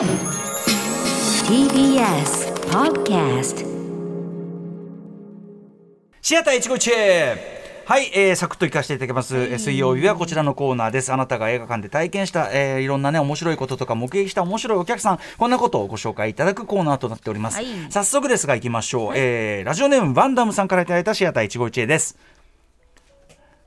TBS Podcast シアター一期一会。はい、えー、サクッと行かせていただきます、えー水曜日はこちらのコーナーです。あなたが映画館で体験した、えーいろんなね面白いこととか目撃した面白いお客さん。こんなことをご紹介いただくコーナーとなっております、はい。早速ですが行きましょう、えーラジオネームバンダムさんからいただいたシアター一期一会です。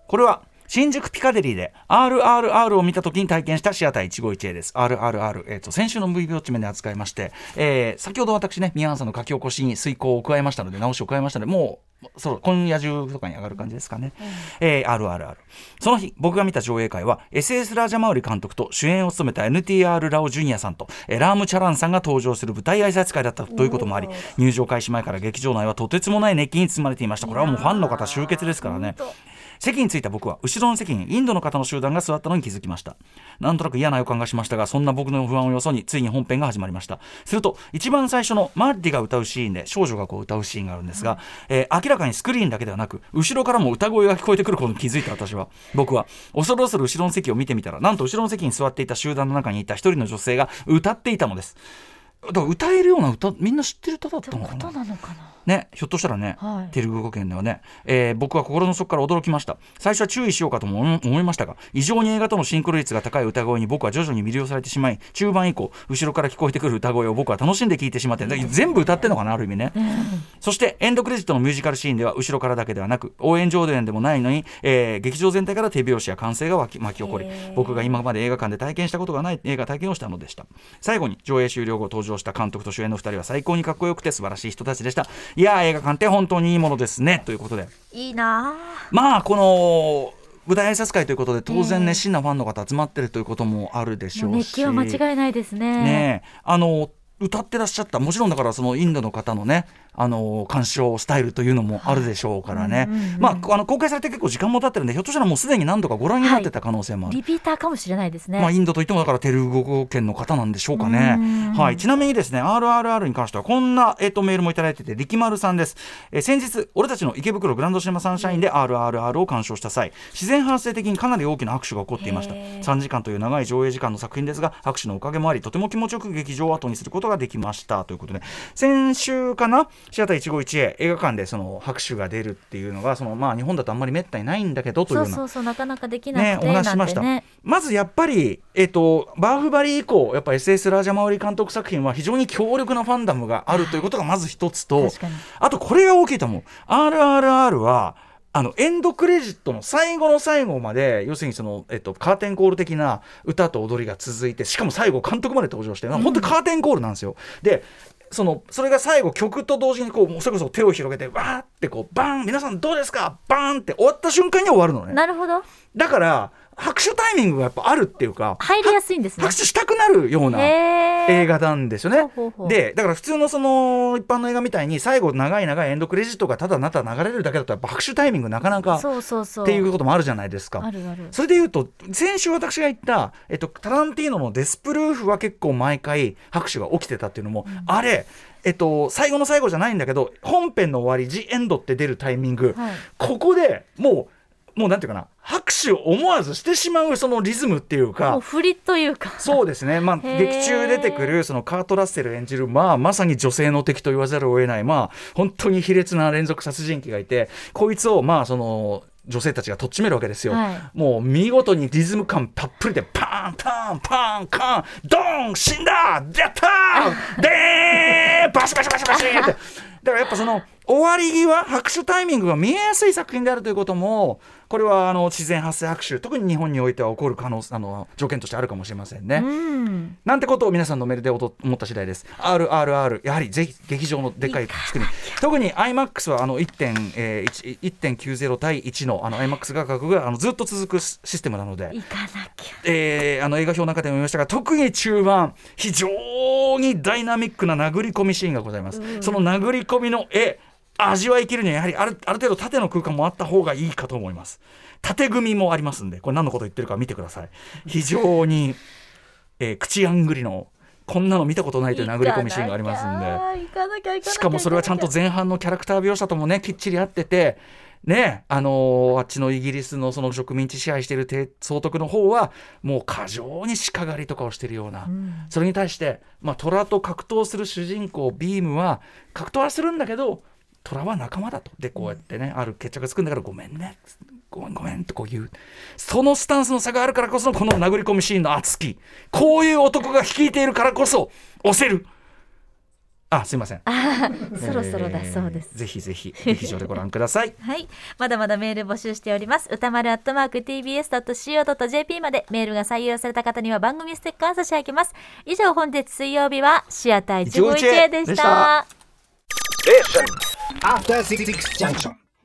これは新宿ピカデリーで RRR を見た時に体験したシアター一期一会です。RRR、えー、と先週の V ビウォッチ面で扱いまして、えー先ほど私ね、宮原さんの書き起こしに遂行を加えましたので、直しを加えましたので、もう、そう今夜中とかに上がる感じですかね。えー RRR。その日、僕が見た上映会は、SS ラージャマウリ監督と主演を務めた NTR ラオジュニアさんと、えーラーム・チャランさんが登場する舞台挨拶会だったということもあり、入場開始前から劇場内はとてつもない熱気に包まれていました。これはもうファンの方集結ですからね。席に着いた僕は後ろの席にインドの方の集団が座ったのに気づきました。なんとなく嫌な予感がしましたがそんな僕の不安をよそについに本編が始まりました。すると一番最初のマッディが歌うシーンで少女がこう歌うシーンがあるんですが、えー明らかにスクリーンだけではなく後ろからも歌声が聞こえてくることに気づいた私は僕は恐る恐る後ろの席を見てみたらなんと後ろの席に座っていた集団の中にいた一人の女性が歌っていたのですだから歌えるような歌みんな知ってる歌だったのかな？なのかな？ね、ひょっとしたらね、はい。テレグ語圏ではね、えー僕は心の底から驚きました。最初は注意しようかとも思思いましたが異常に映画とのシンクロ率が高い歌声に僕は徐々に魅了されてしまい中盤以降後ろから聞こえてくる歌声を僕は楽しんで聴いてしまって全部歌ってんのかなある意味ね、そしてエンドクレジットのミュージカルシーンでは後ろからだけではなく応援上演でもないのに、えー劇場全体から手拍子や歓声が巻き起こり僕が今まで映画館で体験したことがない映画体験をしたのでした。最後に上映終了後登場した監督と主演の2人は最高にかっこよくて素晴らしい人たちでした。いやー映画館って本当にいいものですね。ということで。いいなまあこの舞台挨拶会ということで当然熱心なファンの方集まってるということもあるでしょうし、熱気は間違いないですね。ねえ。あの歌ってらっしゃったもちろんだからそのインドの方のねあの鑑賞スタイルというのもあるでしょうからね、まああの公開されて結構時間も経ってるんでひょっとしたらもうすでに何度かご覧になってた可能性もある。リピーターかもしれないですね、まあ、インドといってもだからテルグ語圏の方なんでしょうかね。うん。はい、ちなみにですね RRR に関してはこんな、えっとメールもいただいてて力丸さんです、えー先日俺たちの池袋グランドシネマサンシャインで RRR を鑑賞した際自然発生的にかなり大きな拍手が起こっていました。へー。3時間という長い上映時間の作品ですが拍手のおかげもありとても気持ちよく劇場を後にすることができました。ということで先週かなシアター一期一会映画館でその拍手が出るっていうのがそのまあ日本だとあんまりめったにないんだけどというようなそうそうそうなかなかできなね、お話ししました、まずやっぱり、えっとバーフバリ以降やっぱ SS ラージャマウリ監督作品は非常に強力なファンダムがあるということがまず一つとあとこれが大きいと思う。RRR はあのエンドクレジットの最後の最後まで要するにその、えっと、カーテンコール的な歌と踊りが続いてしかも最後監督まで登場して本当にカーテンコールなんですよ。でそのそれが最後曲と同時にこうそれこそ手を広げてわーってこうバーン皆さんどうですか？バーンって終わった瞬間に終わるのね。なるほどだから拍手タイミングがやっぱあるっていうか入りやすいんですね。拍手したくなるような映画なんですよね。でだから普通のその一般の映画みたいに最後長い長いエンドクレジットがただなた流れるだけだとやっぱ拍手タイミングなかなかそうそうそう。っていうこともあるじゃないですか。あるある。それでいうと先週私が言った、えっと、タランティーノの「デスプルーフ」は結構毎回拍手が起きてたっていうのも、あれえっと、最後の最後じゃないんだけど本編の終わり「ジ・エンド」って出るタイミング、はい。ここでもうもうなんていうかな拍手を思わずしてしまうそのリズムっていうか振りというか。そうですね、まあ、劇中出てくるそのカート・ラッセル演じる、まあ、まさに女性の敵と言わざるを得ない、まあ、本当に卑劣な連続殺人鬼がいてこいつをまあその女性たちがとっちめるわけですよ、はい。もう見事にリズム感たっぷりでパンパンパンカンドーン死んだやったー!でーバシバシバシバシって だからやっぱその終わり際拍手タイミングが見えやすい作品であるということもこれはあの自然発生拍手特に日本においては起こる可能あの条件としてあるかもしれませんね。うんなんてことを皆さんのメールで思った次第です。RRR、やはりぜひ劇場のでっかいスクリーン。特に IMAX はあの 1.、えー、1 1.90対1のあの IMAX 画角があのずっと続くシステムなので、えーあの映画表の中でも言いましたが特に中盤非常にダイナミックな殴り込みシーンがございます、その殴り込みの絵味わいきるにはやはりあるある程度縦の空間もあった方がいいかと思います。縦組みもありますんでこれ何のこと言ってるか見てください。非常に、えー口あんぐりのこんなの見たことないという殴り込みシーンがありますんで。しかもそれはちゃんと前半のキャラクター描写ともねきっちり合っててねあのーあっちのイギリスのその植民地支配している帝総督の方はもう過剰に鹿狩りとかをしているような、うん。それに対して、まあ、虎と格闘する主人公ビームは格闘はするんだけど虎は仲間だと。でこうやってね、ある決着がつくんだからごめんね。ごめんごめんとこう言う。そのスタンスの差があるからこそのこの殴り込みシーンの熱きこういう男が率いているからこそ押せるあすいませんあーそろそろだそうですえーぜひぜひ劇場でご覧ください はい。まだまだメール募集しております。歌丸アットマーク tbs.co.jp までメールが採用された方には番組ステッカー差し上げます。以上、本日水曜日はシアター151でしでしたた。After Six Junction.